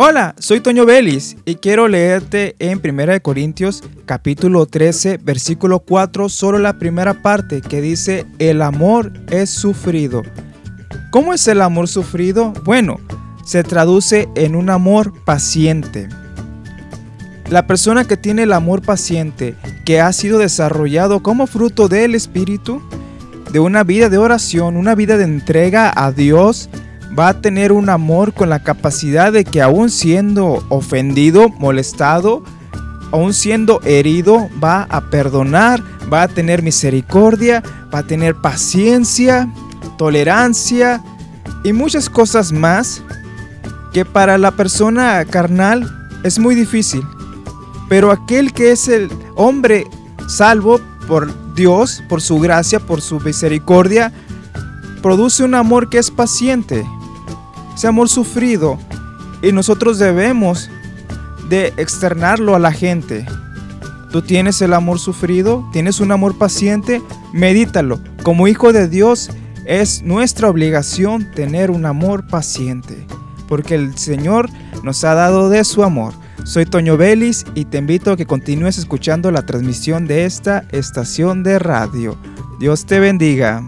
Hola, soy Toño Vélez y quiero leerte en 1 Corintios capítulo 13 versículo 4 solo la primera parte que dice el amor es sufrido. ¿Cómo es el amor sufrido? Bueno, se traduce en un amor paciente. La persona que tiene el amor paciente, que ha sido desarrollado como fruto del Espíritu, de una vida de oración, una vida de entrega a Dios, va a tener un amor con la capacidad de que aún siendo ofendido, molestado, aún siendo herido, va a perdonar, va a tener misericordia, va a tener paciencia, tolerancia y muchas cosas más que para la persona carnal es muy difícil. Pero aquel que es el hombre salvo por Dios, por su gracia, por su misericordia, produce un amor que es paciente, ese amor sufrido y nosotros debemos de externarlo a la gente. Tú tienes el amor sufrido, tienes un amor paciente, medítalo. Como hijo de Dios es nuestra obligación tener un amor paciente, porque el Señor nos ha dado de su amor. Soy Toño Vélez y te invito a que continúes escuchando la transmisión de esta estación de radio. Dios te bendiga.